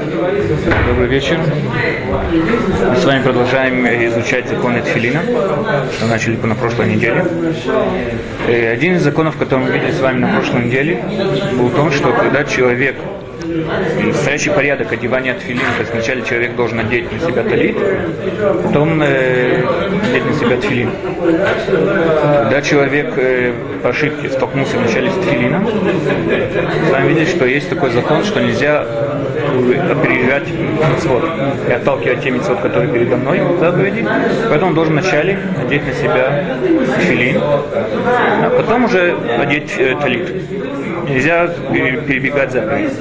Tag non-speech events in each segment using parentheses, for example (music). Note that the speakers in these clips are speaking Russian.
Добрый вечер. Мы с вами продолжаем изучать законы Тфилина, что начали на прошлой неделе. И один из законов, который мы видели с вами на прошлой неделе, был в том, что когда человек настоящий порядок одевания тфилин, то есть вначале человек должен надеть на себя талит, потом э, надеть на себя тфилин. Когда человек э, по ошибке столкнулся вначале с тфилином, с вами видели, что есть такой закон, что нельзя опережать митцвот и отталкивать те митцвот, которые передо мной заповеди. Поэтому он должен вначале надеть на себя филин, а потом уже надеть э, талит. Нельзя перебегать заповедь.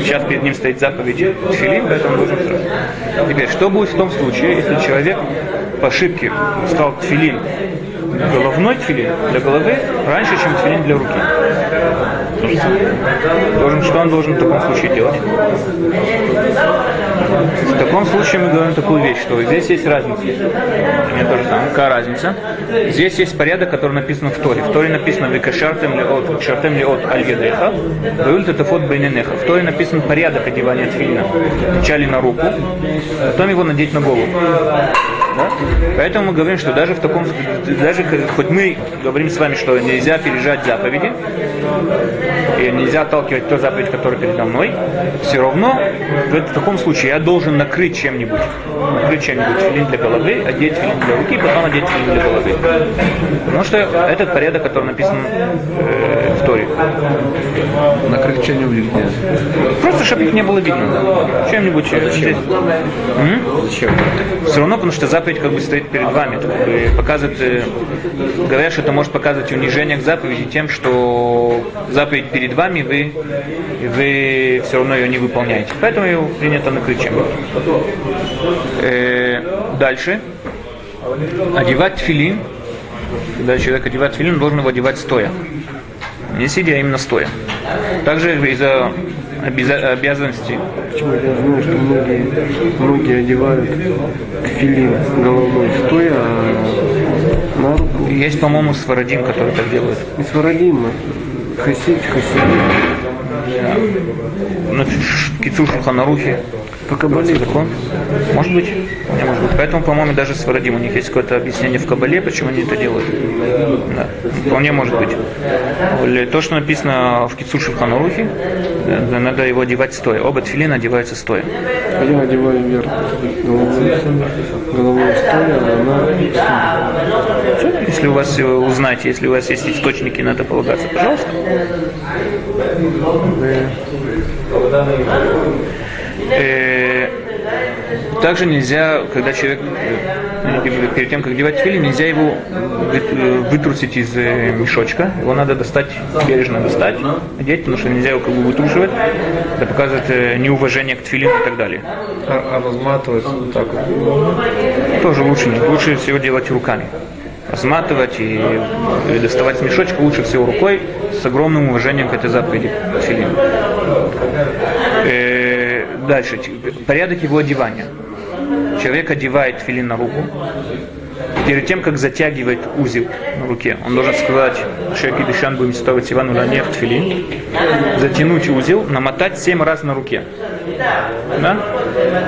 Сейчас перед ним стоит заповедь филин, поэтому должен сразу. Теперь, что будет в том случае, если человек по ошибке стал тфилин головной тфилин для головы раньше, чем тфилин для руки. Должен, что он должен в таком случае делать? В таком случае мы говорим такую вещь, что здесь есть разница. Мне тоже самое. Какая разница? Здесь есть порядок, который написан в Торе. В Торе написано «Викашартем ли от, шартем ли от аль-гедеха, ваюль тафот бейненеха». В Торе написан порядок одевания тфилина. Вначале на руку, потом его надеть на голову. Да? Поэтому мы говорим, что даже в таком, даже хоть мы говорим с вами, что нельзя пережать заповеди, и нельзя отталкивать ту заповедь, которая передо мной, все равно в, таком случае я должен накрыть чем-нибудь. Накрыть чем-нибудь филин для головы, одеть филин для руки, потом одеть филин для головы. Потому что этот порядок, который написан э, в Торе. Накрыть чем-нибудь где? Просто, чтобы их не было видно. Чем-нибудь здесь. М? Зачем? Все равно, потому что заповедь как бы стоит перед вами. Как бы показывает, э, говорят, что это может показывать унижение к заповеди тем, что заповедь перед вами, вы, вы все равно ее не выполняете. Поэтому ее принято накрыть чем э, Дальше. Одевать филин. Когда человек одевает филин, должен его одевать стоя. Не сидя, а именно стоя. Также из-за обяза- обязанности Почему я знаю, что многие, многие одевают филин головной стоя, а на руку есть, по-моему, свародим, который так делает. и свародим, хасид, хасид. Ну, кицу шуханарухи. По кабале. закон. Может быть. Не может быть. Поэтому, по-моему, даже с Варадим у них есть какое-то объяснение в Кабале, почему они это делают. Да. Вполне может быть. То, что написано в Кицу Шуханарухи, да, надо его одевать стоя. Оба тфилина одеваются стоя. А я одеваю вверх головой, головой стоя, а она Если у вас, э, узнаете, если у вас есть источники, на это полагаться, пожалуйста. Э, Также нельзя, когда человек, э, перед тем, как одевать филин, нельзя его вы- э, вытрусить из э, мешочка. Его надо достать, бережно достать, одеть, потому что нельзя его как бы вытрушивать. Это показывает э, неуважение к тфилину и так далее. а, а разматывается вот так вот. Тоже лучше, лучше всего делать руками. Разматывать и, доставать с мешочка лучше всего рукой с огромным уважением к этой заповеди тфилин. Э, дальше. Порядок его одевания. Человек одевает филин на руку. Перед тем, как затягивает узел на руке, он должен сказать Шеки Дышан будем ставить Ивану Ланех тфилин, затянуть узел, намотать семь раз на руке. Да?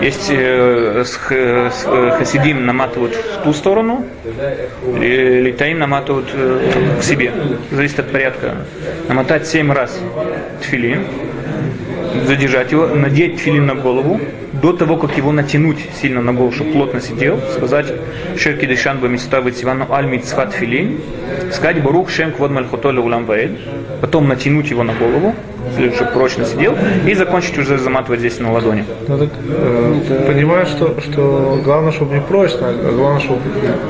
Есть э, с, х- с, э, хасидим наматывают в ту сторону, ли- литаим наматывают э, к себе. Зависит от порядка. Намотать семь раз тфилин, задержать его, надеть тфилин на голову, до того, как его натянуть сильно на голову, чтобы плотно сидел, сказать Шерки Дешан Бамиставит Сивану Аль Мицхат Филин, сказать Барух Шем Квод Мальхотоля Улам Ваэль, потом натянуть его на голову, чтобы прочно сидел, и закончить уже заматывать здесь на ладони. Ну так, э, понимаешь, что, что главное, чтобы не прочно, а главное, чтобы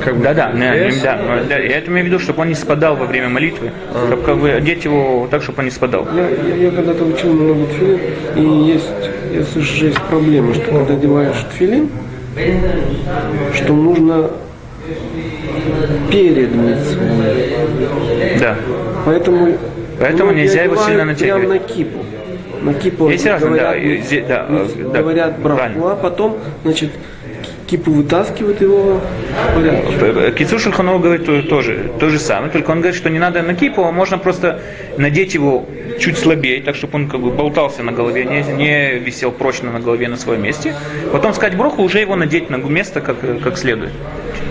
как бы... Не- вес. да, но да, я это имею в виду, чтобы он не спадал во время молитвы, чтобы как бы одеть его так, чтобы он не спадал. Я, я, я когда-то учил много тфилин, и есть, я слышу, что есть проблема, что когда одеваешь тфилин, что нужно перед митцвой. Да. Поэтому, Поэтому многие нельзя его сильно натягивать. на кипу. На кипу Есть разные, говорят, да, и да, э, да, говорят браху, правильно. а потом, значит, ки- кипу вытаскивает его в порядке. Кицур Шульханов говорит то, тоже, то же самое, только он говорит, что не надо на кипу, а можно просто надеть его чуть слабее, так чтобы он как бы болтался на голове, не, не висел прочно на голове на своем месте. Потом сказать броху, уже его надеть на место как, как следует.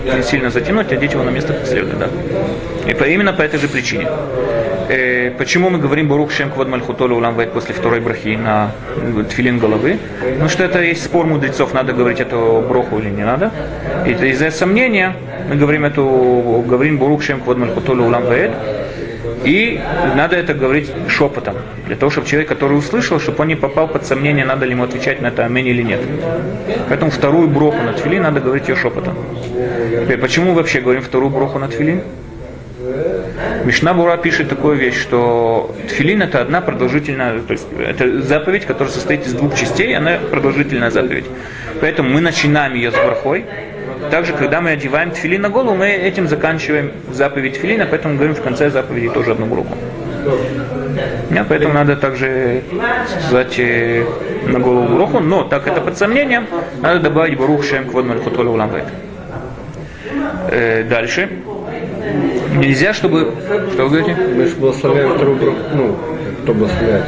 Не сильно затянуть, одеть его на место как следует, да. И по, именно по этой же причине. Э, почему мы говорим Барух Шем Квад Мальхутолу Улам Вайт после второй брахи на тфилин головы? Потому что это есть спор мудрецов, надо говорить эту броху или не надо. И из-за сомнения мы говорим эту, говорим Барух Шем Квад Мальхутолу Улам Вайт. И надо это говорить шепотом, для того, чтобы человек, который услышал, чтобы он не попал под сомнение, надо ли ему отвечать на это амень или нет. Поэтому вторую броху на тфилин надо говорить ее шепотом. Теперь, почему мы вообще говорим вторую броху на тфилин? Мишна Бура пишет такую вещь, что тфилин это одна продолжительная, то есть это заповедь, которая состоит из двух частей, она продолжительная заповедь. Поэтому мы начинаем ее с брахой. Также, когда мы одеваем тфилин на голову, мы этим заканчиваем заповедь тфилина, поэтому говорим в конце заповеди тоже одну браху. Да, поэтому надо также сказать э, на голову браху, но так это под сомнением, надо добавить барух шем мальхутолу уламвет. Э, дальше. Нельзя, чтобы... Что вы говорите? Мы же благословляем вторую браху, ну, кто благословляет?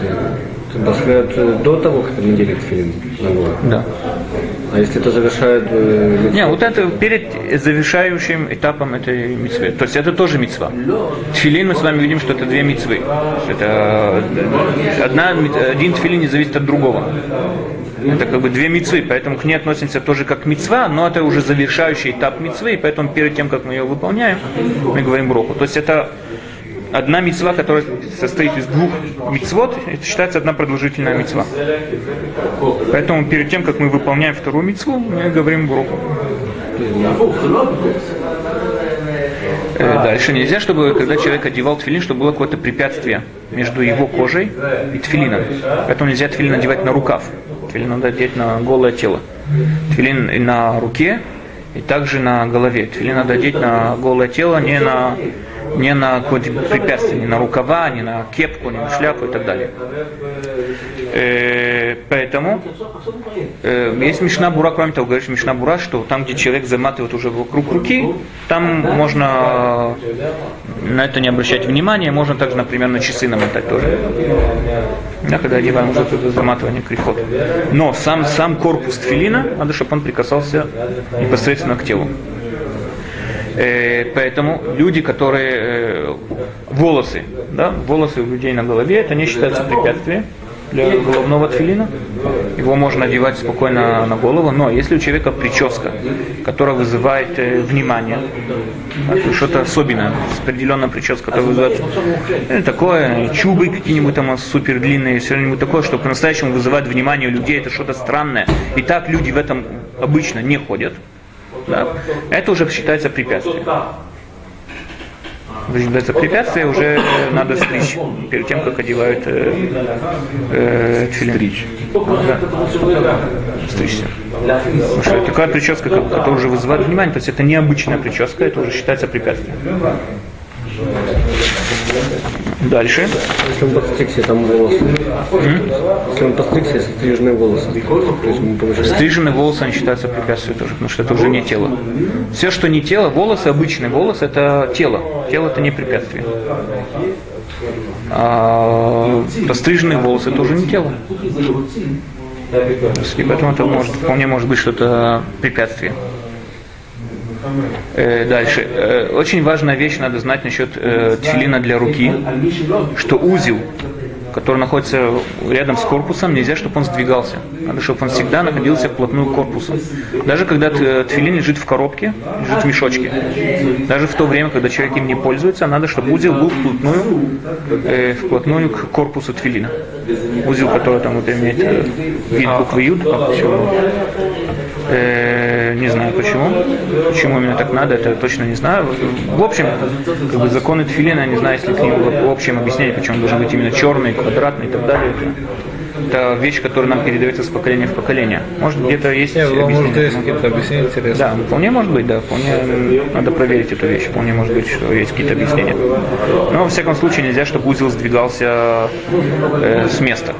Благословляют э, до того, как надели тфилин на голову. Да. А если это завершает э? Не, вот это перед завершающим этапом этой митцвы. То есть это тоже митцва. Тфилин мы с вами видим, что это две митцвы. Это одна, один тфилин не зависит от другого. Это как бы две мецвы, поэтому к ней относимся тоже как мецва, но это уже завершающий этап мецвы, и поэтому перед тем, как мы ее выполняем, мы говорим броху. То есть это одна мецва, которая состоит из двух мецвод, это считается одна продолжительная мецва. Поэтому перед тем, как мы выполняем вторую мецву, мы говорим броху. Э, дальше нельзя, чтобы когда человек одевал тфилин, чтобы было какое-то препятствие между его кожей и тфилином. Поэтому нельзя тфилин надевать на рукав. Тфилин надо одеть на голое тело. Тфилин и на руке, и также на голове. Тфилин надо одеть на голое тело, не на не на какое-то препятствие, не на рукава, не на кепку, не на шляпу и так далее. Э, поэтому э, есть Мишна Бура, кроме того, говорит Мишна Бура, что там, где человек заматывает уже вокруг руки, там можно на это не обращать внимания, можно также, например, на часы намотать тоже. Да, когда одеваем уже это заматывание крихот. Но сам, сам корпус тфилина, надо, чтобы он прикасался непосредственно к телу. Э, поэтому люди, которые э, волосы, да, волосы у людей на голове, это не считается препятствием для головного тфилина. Его можно одевать спокойно на голову, но если у человека прическа, которая вызывает э, внимание, что-то особенное, определенная прическа, которая вызывает э, такое, чубы какие-нибудь там супер длинные, что-нибудь такое, что по-настоящему вызывает внимание у людей, это что-то странное. И так люди в этом обычно не ходят да, это уже считается препятствием. Считается препятствие, уже надо стричь перед тем, как одевают э, э, Стричь. Да. Стричься. Потому что такая прическа, которая уже вызывает внимание, то есть это необычная прическа, это уже считается препятствием. Дальше. Если он подстригся, там волосы. Mm? Если он подстригся, если стриженные волосы. Стриженные волосы, они считаются препятствием тоже, потому что это уже не тело. Все, что не тело, волосы, обычный волос, это тело. Тело это не препятствие. А постриженные волосы тоже не тело. И поэтому это может, вполне может быть что-то препятствие. Э, дальше. Э, очень важная вещь надо знать насчет э, тфилина для руки, что узел, который находится рядом с корпусом, нельзя, чтобы он сдвигался. Надо, чтобы он всегда находился вплотную к корпусу. Даже когда тфилин лежит в коробке, лежит в мешочке. Даже в то время, когда человек им не пользуется, надо, чтобы узел был вплотную, э, вплотную к корпусу тфилина. Узел, который там вот имеет э, вид буквы Юд, Э, не знаю почему. Почему именно так надо, это точно не знаю. В общем, как бы законы тфилина, не знаю, если к ним в общем объяснение, почему он должен быть именно черный, квадратный и так далее. Это, это вещь, которая нам передается с поколения в поколение. Может где-то есть Нет, объяснение. Может, есть какие-то объяснения интересные. Да, вполне может быть, да, вполне надо проверить эту вещь, вполне может быть, что есть какие-то объяснения. Но во всяком случае нельзя, чтобы узел сдвигался э, с места.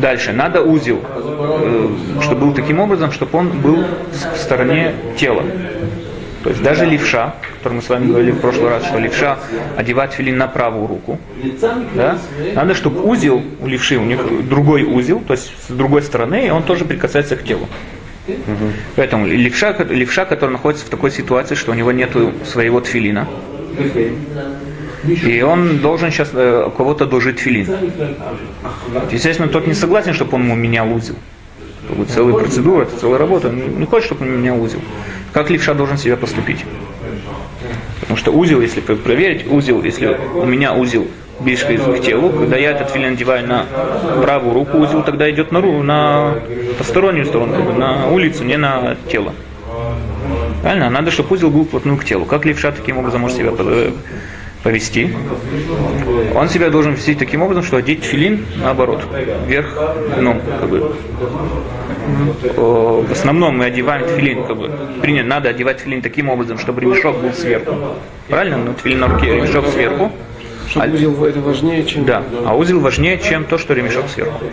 Дальше, надо узел, э, чтобы был таким образом, чтобы он был в стороне тела. То есть даже левша, который мы с вами говорили в прошлый раз, что левша одевает филин на правую руку, да, надо, чтобы узел у левши, у них другой узел, то есть с другой стороны, и он тоже прикасается к телу. Поэтому левша, левша, который находится в такой ситуации, что у него нет своего тфилина, и он должен сейчас э, кого-то дожить филин. Естественно, тот не согласен, чтобы он ему менял узел. Будет целая процедура, это целая работа. Он не хочет, чтобы он менял узел. Как левша должен себя поступить? Потому что узел, если проверить, узел, если у меня узел ближе к телу, когда я этот филин надеваю на правую руку, узел тогда идет на, ру, на постороннюю сторону, на улицу, не на тело. Правильно? Надо, чтобы узел был вплотную к телу. Как левша таким образом может себя повести? Он себя должен вести таким образом, что одеть филин наоборот, вверх дном, как бы. В основном мы одеваем тфилин, как бы, принято, надо одевать тфилин таким образом, чтобы ремешок был сверху. Правильно? Ну, тфилин на руке, ремешок сверху. Чтобы а, узел это важнее, чем... Да, а узел важнее, чем то, что ремешок сверху.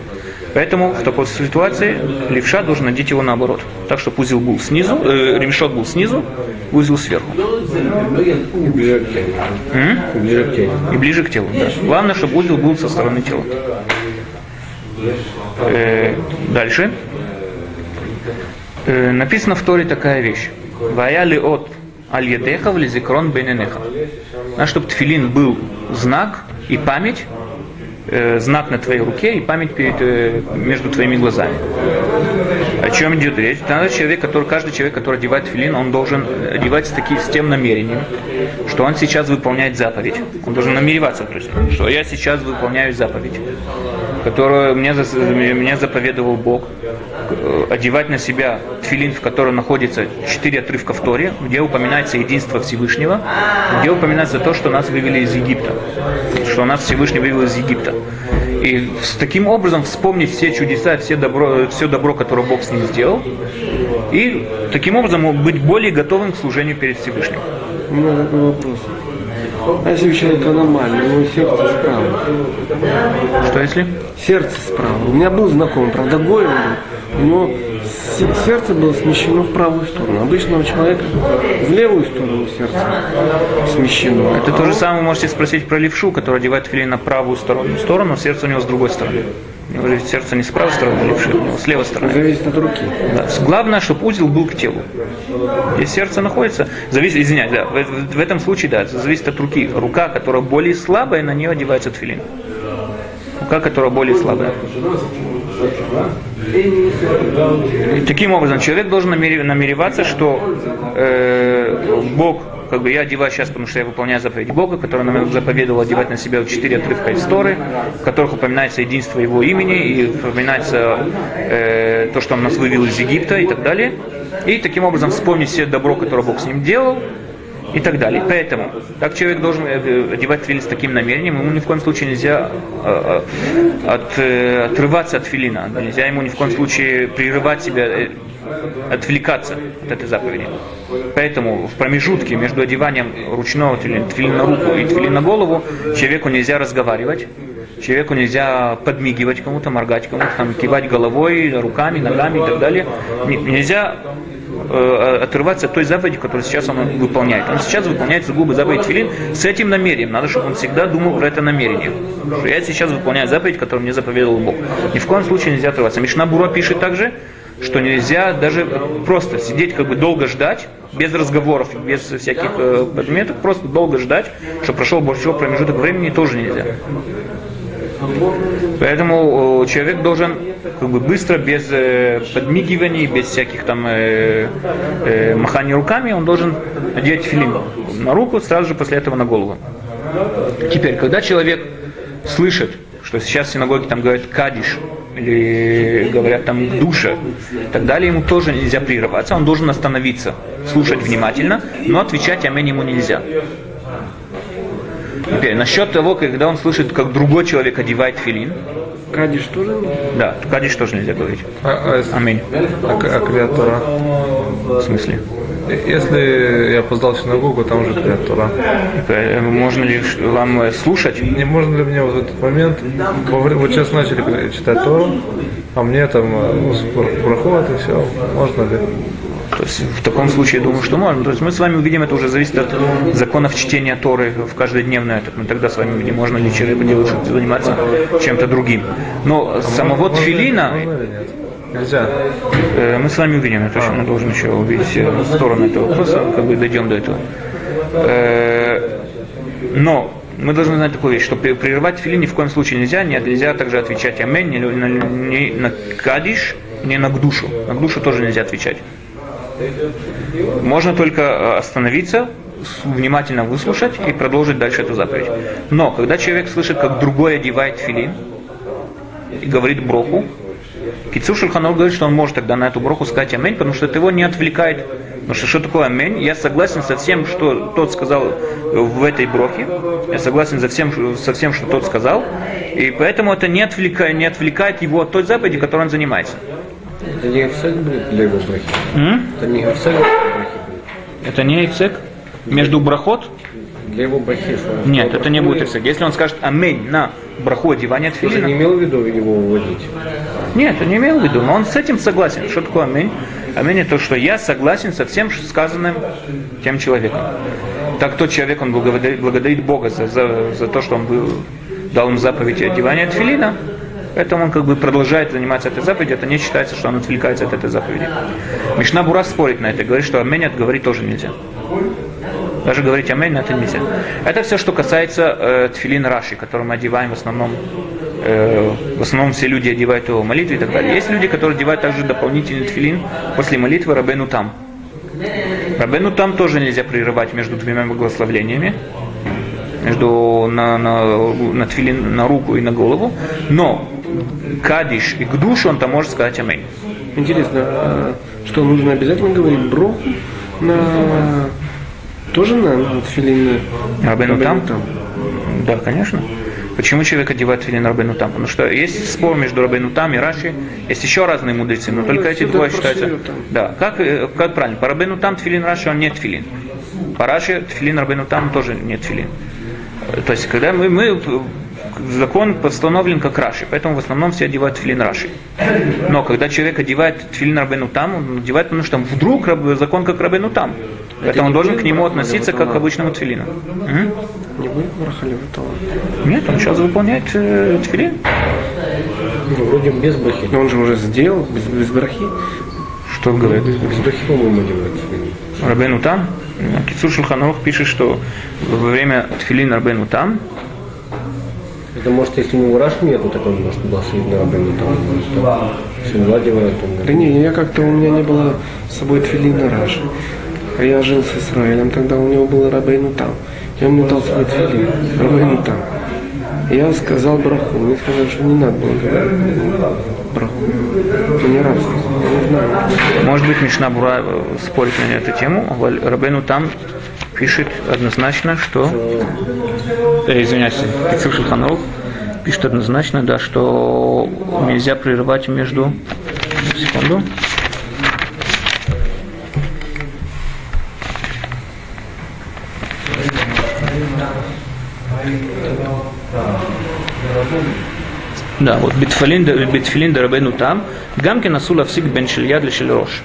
Поэтому в такой ситуации левша должен надеть его наоборот. Так, чтобы узел был снизу, э, ремешок был снизу, узел сверху. И ближе к телу. И ближе к телу. Да. Главное, чтобы узел был со стороны тела. Э, дальше. Э, написано в Торе такая вещь. Ваяли от аль-едеха в лизикрон бененеха. Надо, чтобы тфилин был знак и память, э, знак на твоей руке и память перед, э, между твоими глазами. О чем идет речь? Надо человек, который, каждый человек, который одевает филин, он должен одевать с, таким, с тем намерением, что он сейчас выполняет заповедь. Он должен намереваться, то есть, что я сейчас выполняю заповедь, которую мне, мне заповедовал Бог. Э, одевать на себя тфилин, в котором находится четыре отрывка в Торе, где упоминается единство Всевышнего, где упоминается то, что нас вывели из Египта, что нас Всевышний вывел из Египта. И с таким образом вспомнить все чудеса, все добро, все добро, которое Бог с ним сделал, и таким образом быть более готовым к служению перед Всевышним. У меня такой вопрос. А если у человека аномалия, у него сердце справа? Что если? Сердце справа. У меня был знакомый, правда, Гоин него сердце было смещено в правую сторону. Обычного человека в левую сторону сердце смещено. Это то же самое вы можете спросить про левшу, который одевает филин на правую сторону, сторону, сердце у него с другой стороны. У него сердце не с правой стороны левши, у него с левой стороны. Зависит от руки. Да. Главное, чтобы узел был к телу. Где сердце находится, зависит, извиняюсь, да, в, в, этом случае, да, зависит от руки. Рука, которая более слабая, на нее одевается тфилин. Рука, которая более слабая. Таким образом, человек должен намереваться, что э, Бог, как бы я одеваю сейчас, потому что я выполняю заповедь Бога, который нам заповедовал одевать на себя четыре отрывка истории, в которых упоминается единство Его имени и упоминается э, то, что Он нас вывел из Египта и так далее. И таким образом вспомнить все добро, которое Бог с ним делал, и так далее. Поэтому, как человек должен э, одевать филин с таким намерением, ему ни в коем случае нельзя э, э, от, отрываться от филина, нельзя ему ни в коем случае прерывать себя, отвлекаться от этой заповеди. Поэтому в промежутке между одеванием ручного тфилина, тфилина на руку и тфилина на голову человеку нельзя разговаривать, человеку нельзя подмигивать кому-то, моргать кому-то, там, кивать головой, руками, ногами и так далее. Нельзя э, отрываться от той заповеди, которую сейчас он выполняет. Он сейчас выполняет сугубо заповедь Филин с этим намерением. Надо, чтобы он всегда думал про это намерение. Что я сейчас выполняю заповедь, которую мне заповедовал Бог. Ни в коем случае нельзя отрываться. Мишна Бура пишет также, что нельзя даже просто сидеть, как бы долго ждать, без разговоров, без всяких э, подметок, просто долго ждать, что прошел большой промежуток времени, тоже нельзя. Поэтому э, человек должен как бы быстро, без э, подмигиваний, без всяких там э, э, маханий руками, он должен надеть филин на руку, сразу же после этого на голову. Теперь, когда человек слышит, что сейчас в синагоге там говорят кадиш, или говорят там душа, так далее, ему тоже нельзя прерываться, он должен остановиться, слушать внимательно, но отвечать аминь ему нельзя. Теперь, насчет того, когда он слышит, как другой человек одевает филин, Кадиш тоже нет? Да, кадиш тоже нельзя говорить. А, а Аминь. а, а? В смысле? Если я опоздал в синагогу, там же креатура. Э, Можно ли вам э, слушать? Не можно ли мне вот в этот момент, вот сейчас начали читать Тору, а мне там э, ну, брахот и все, можно ли? То есть в таком случае, я думаю, что можно. То есть мы с вами увидим, это уже зависит от законов чтения Торы в каждодневное. Это Мы тогда с вами увидим, можно ли человеку делать, заниматься чем-то другим. Но самого тфилина? Нельзя. э, мы с вами увидим, это еще мы должны еще увидеть э, сторону этого вопроса, как бы дойдем до этого. Э, Но мы должны знать такую вещь, что прерывать филин ни в коем случае нельзя, нет, нельзя также отвечать амень, ни на, ни на кадиш, ни на гдушу. На гдушу тоже нельзя отвечать. Можно только э, остановиться, внимательно выслушать и продолжить дальше эту заповедь. Но когда человек слышит, как другой одевает филин и говорит броху, Кицур Шульханов говорит, что он может тогда на эту броху сказать амень, потому что это его не отвлекает. Потому что что такое амень? Я согласен со всем, что тот сказал в этой брохе. Я согласен со всем, со всем что тот сказал. И поэтому это не отвлекает, не отвлекает его от той заповеди, которой он занимается. Это не офсек будет для его брахи? М? Это не офсек для его брахи будет? Это не эйцек? Между брахот? Для его брахи, что Нет, это не будет эйцек. Если он скажет амень на браху одевания Ты же не тфилина, имел в виду его выводить? Нет, он не имел в виду, но он с этим согласен. Что такое аминь? Аминь это то, что я согласен со всем сказанным тем человеком. Так тот человек, он благодарит, благодарит Бога за, за, за то, что он был, дал ему заповедь одевания тфилина, поэтому он как бы продолжает заниматься этой заповедью, это не считается, что он отвлекается от этой заповеди. Мишна Бура спорит на это, говорит, что аминь говорить тоже нельзя. Даже говорить аминь на это нельзя. Это все, что касается э, тфилин Раши, который мы одеваем в основном э, в основном все люди одевают его в молитве и так далее. Есть люди, которые одевают также дополнительный тфилин после молитвы Рабену там. Рабену там тоже нельзя прерывать между двумя благословлениями, между на, на, на тфилин на руку и на голову, но кадиш и к душу он там может сказать аминь. Интересно, а что нужно обязательно говорить броху на тоже на, тфилин? Рабену там? Да, конечно. Почему человек одевает филин Рабену там? Потому что есть спор между Рабену там и Раши. Есть еще разные мудрецы, но только эти двое считаются. там. Да, как, э, как правильно? По Рабену там тфилин Раши, он не тфилин. По Раши тфилин Рабену там тоже не тфилин. Э, То есть, когда мы, мы закон постановлен как Раши, поэтому в основном все одевают тфилин Раши. Но когда человек одевает тфилин Рабену там, он одевает, потому что вдруг закон как Рабену там. Поэтому он должен к нему относиться как к обычному тфилину. Не будет? Нет, он сейчас выполняет э, тфилин. Ну, вроде без брахи. Но он же уже сделал, без, без брахи. Что он говорит? Без брахи, по-моему, делают. Рабену там. Кицур Шульханух пишет, что во время тфилин Рабену там, Это может, если у него раш нету, так он может на рабыну там. наладивает, Да не, я как-то у меня не было с собой тфилина Раши. А я жил с Израилем, тогда у него был Рабейну там. И он мне дал свой тфилин, Рабейну там. Я сказал браху. Мне сказали, что не надо было говорить браху. Это не рабство. Я не знаю. может быть, Мишна Бура э, спорит на эту тему, Рабену там пишет однозначно, что... Э, извиняюсь, Шульханух пишет однозначно, да, что нельзя прерывать между... Секунду. Да, вот битфилин, битфилин дарабену там, гамки насу лавсик бен шильяд лешель рош.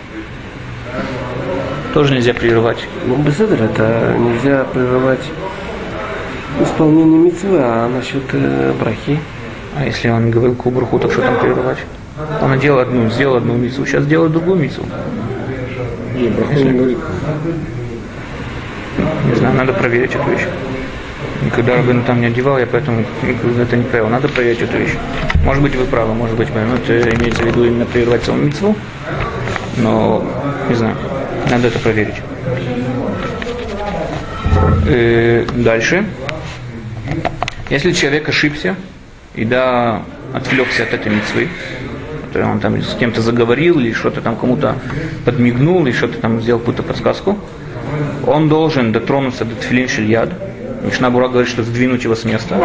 Тоже нельзя прерывать. Ну, беседер, это нельзя прерывать исполнение митцвы, а насчет э, брахи. А если он говорил кубруху, то что там прерывать? Он делал одну, сделал одну мицу, сейчас делает другую мицу. не, браху не говорит. Не знаю, надо проверить эту вещь. Никогда Рабин там не одевал, я поэтому это не правило. Надо проверить эту вещь. Может быть, вы правы, может быть, ну, это имеется в виду именно прерывать саму митцву, но не знаю, надо это проверить. Э, дальше. Если человек ошибся и да отвлекся от этой мецвы, он там с кем-то заговорил или что-то там кому-то подмигнул или что-то там сделал какую-то подсказку, он должен дотронуться до тфилин шильяд. Мишна Бура говорит, что сдвинуть его с места,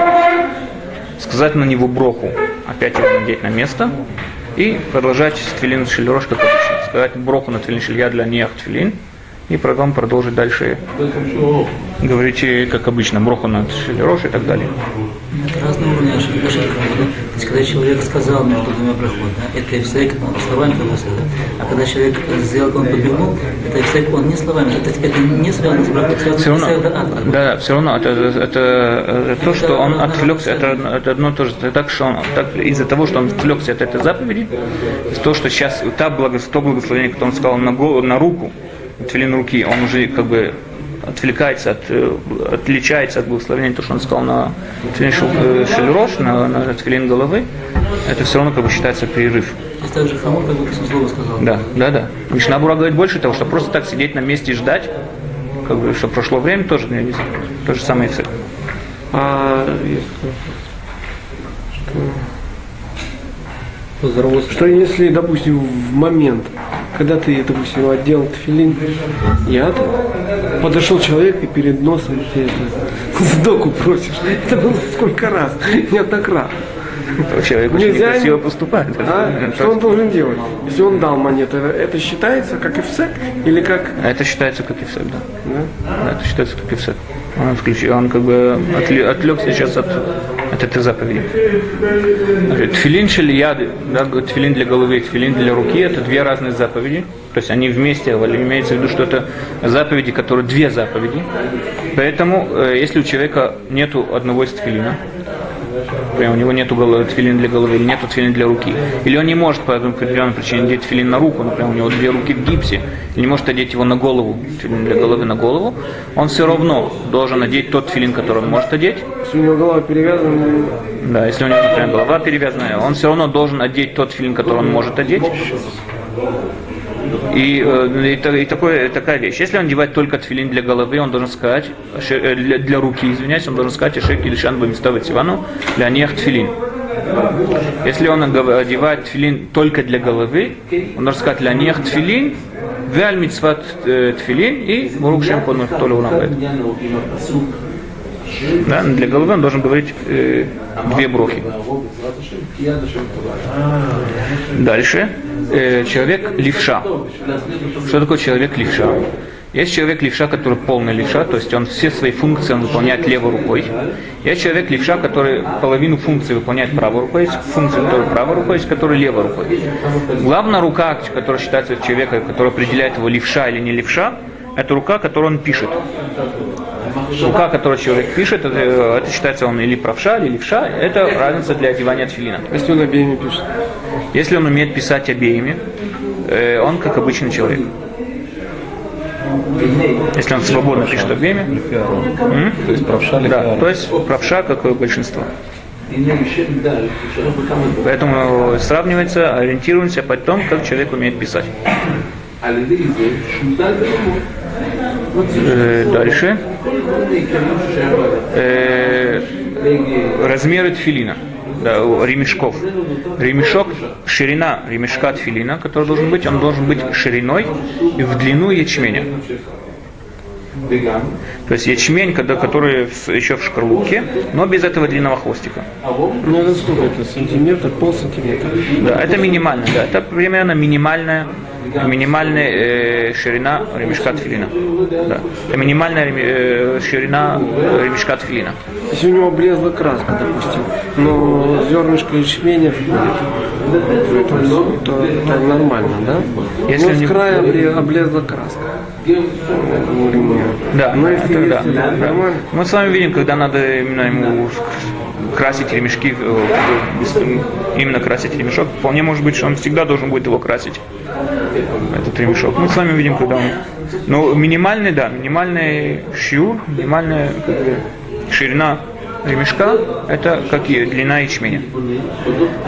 сказать на него броху опять его надеть на место и продолжать с тфилин шельрош, как обычно. Сказать броху на тфилин шелья для нех тфилин, и потом продолжить дальше говорить, как обычно, броху на шельрош и так далее. Это разные уровни ошибки. ошибки. То есть, когда человек сказал между двумя проход, да, это эфсек, ну, словами бы сказать. А когда человек сделал, он подбегнул, это эфсек, он не словами, это, это не связано с брахой, это Все равно, связано с да, да, все равно это, это, это то, что он отвлекся, это, это одно и то же. Это так, что он, так, из-за того, что он отвлекся от этой заповеди, то, что сейчас та благо, то благословение, которое он сказал на, голову, на руку, тфилин руки, он уже как бы отвлекается от, э, отличается от благословения, то, что он сказал на тфилин э, шельрош, на, на тфилин головы, это все равно как бы считается перерыв. Здесь также хамор, как бы слово сказал. Да, да, да. Мишна Бура говорит больше того, что просто так сидеть на месте и ждать, как бы, что прошло время, тоже нельзя. То же самое и все. А. Что если, допустим, в момент, когда ты, допустим, одел тфилин, я подошел человек и перед носом ты это, (laughs) сдоку просишь. Это было сколько раз? Неоднократно. Человек очень Нельзя некрасиво не- поступает. А? Что он должен делать? Если он дал монету, это- считается как эфсек или как... А Это считается как и все, да. Да? Да, Это считается как и все. Он, включил, он как бы отвлекся сейчас от, от этой заповеди. Тфилин шельяды, да, тфилин для головы, тфилин для руки, это две разные заповеди. То есть они вместе, имеется в виду, что это заповеди, которые две заповеди. Поэтому, э, если у человека нету одного из тфилина, Прям у него нету головы, тфилин для головы, или нету тфилин для руки. Или он не может по определенной причине надеть тфилин на руку, например, у него две руки в гипсе, и не может одеть его на голову, тфилин для головы на голову, он все равно должен надеть тот тфилин, который он может одеть. Если у него голова перевязана, Да, если у него, например, голова перевязанная, он все равно должен одеть тот филин, который он может одеть. И, э, и, и такое, такая вещь. Если он одевает только тфилин для головы, он должен сказать, э, для, для руки, извиняюсь, он должен сказать, Ашек или Шан Бамистава Тивану, для нех тфилин. Если он одевает тфилин только для головы, он должен сказать, для нех тфилин, вяль митцват э, тфилин и мурук шем конух толю. Да, для головы он должен говорить э, две брохи. Дальше. Э, человек левша. Что такое человек левша? Есть человек левша, который полный левша, то есть он все свои функции он выполняет левой рукой. Есть человек левша, который половину функций выполняет правой рукой, есть функции, которые правой рукой, есть которые левой рукой. Главная рука, которая считается человека, которая определяет его левша или не левша, это рука, которую он пишет. Рука, которую человек пишет, это, это считается он или правша, или левша, это разница для одевания тфилина. если он обеими пишет. Если он умеет писать обеими, э, он как обычный человек. Если он свободно пишет обеими? То есть правша да, то есть правша как и большинство. Поэтому сравнивается, ориентируемся по тому, как человек умеет писать. Э, Дальше. Э, размеры тфилина, да, ремешков. Ремешок, ширина ремешка тфилина, который должен быть, он должен быть шириной и в длину ячменя. То есть ячмень, когда, который еще в шкарлупке, но без этого длинного хвостика. Ну, это сколько это? Сантиметр, пол сантиметра. Да, это минимально, да, это примерно минимальная, минимальная э, ширина ремешка тфилина. Да. Минимальная э, ширина э, ремешка тфилина. Если у него облезла краска, допустим, но зернышко ячменя входит, то, то это нормально, да? Если но не- с края обле- облезла краска. Да, но если, это да, если да. нормально, Мы с вами видим, когда надо именно ему красить ремешки, э, именно красить ремешок, вполне может быть, что он всегда должен будет его красить, этот ремешок. Мы с вами видим, когда он... Ну, минимальный, да, минимальный щур, минимальная как бы, ширина ремешка, это какие? Длина ячменя.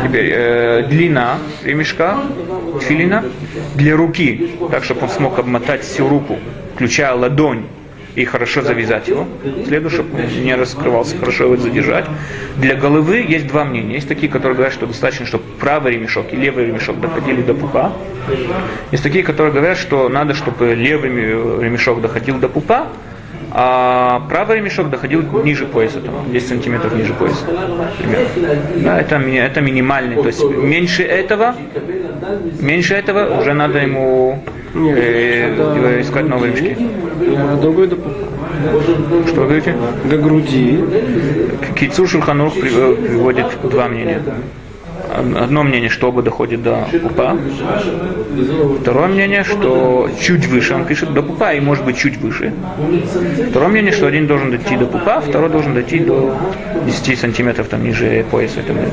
Теперь э, длина ремешка, филина, для руки, так, чтобы он смог обмотать всю руку, включая ладонь, и хорошо завязать его. Следует, чтобы не раскрывался, хорошо его задержать. Для головы есть два мнения. Есть такие, которые говорят, что достаточно, чтобы правый ремешок и левый ремешок доходили до пупа. Есть такие, которые говорят, что надо, чтобы левый ремешок доходил до пупа, а правый ремешок доходил ниже пояса, там, 10 сантиметров ниже пояса. примерно. Да, это, это минимальный. То есть меньше этого, меньше этого уже надо ему э, искать новые ремешки. Другой. Что вы говорите? До груди. Кицур Шульханух приводит два мнения. Одно мнение, что оба доходят до пупа. Второе мнение, что чуть выше, он пишет до пупа и может быть чуть выше. Второе мнение, что один должен дойти до пупа, второй должен дойти до 10 сантиметров там ниже пояса. и так далее.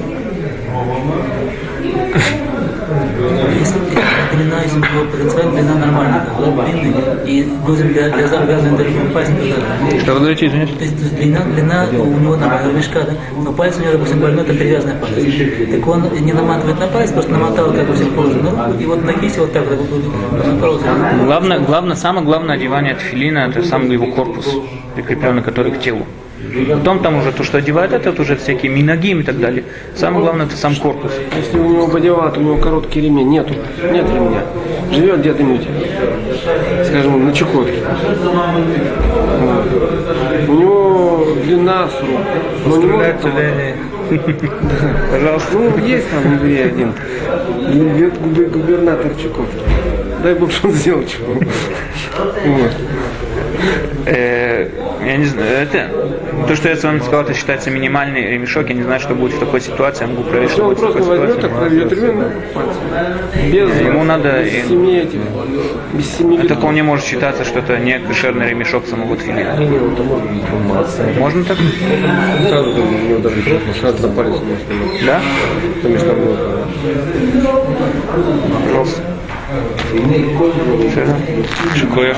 Если его потенциально длина нормальная, длинный, и грузим для, для завязывания даже пальцем туда. Что вы говорите, извините? То есть, то есть длина, длина у него нормальная ремешка, да? но палец у него, допустим, больной, это перевязанный палец. Так он не наматывает на палец, просто намотал, как бы, положено на руку, и вот на кисти вот так, вот. Главное, главное, самое главное одевание тфилина, это сам его корпус, прикрепленный который к телу. Потом там уже то, что одевают, это вот уже всякие минагим и так далее. Самое главное, это сам корпус. Если у него бодеват, у него короткий ремень, нету, нет ремня. Живет где-то мюте. Скажем, на Чукотке. У него длина срок. Но не может там- (laughs) Пожалуйста. Ну, есть там в один. Губер- губер- Губернатор Чукотки. Дай Бог, что он сделал чего. Э, я не знаю, это, то, что я с вами сказал, это считается минимальный ремешок. Я не знаю, что будет в такой ситуации. Я могу проверить, что он будет в просто такой возьмет, так ситуации. проведет ремень пальцем. Без, Ему надо без семи этих, без семи Это лет. вполне может считаться, что это не кошерный ремешок самого тфилина. Не, не, можно. Можно так? Сразу у него даже не сразу на палец может быть. Да? Потому что было Пожалуйста. Шикуях.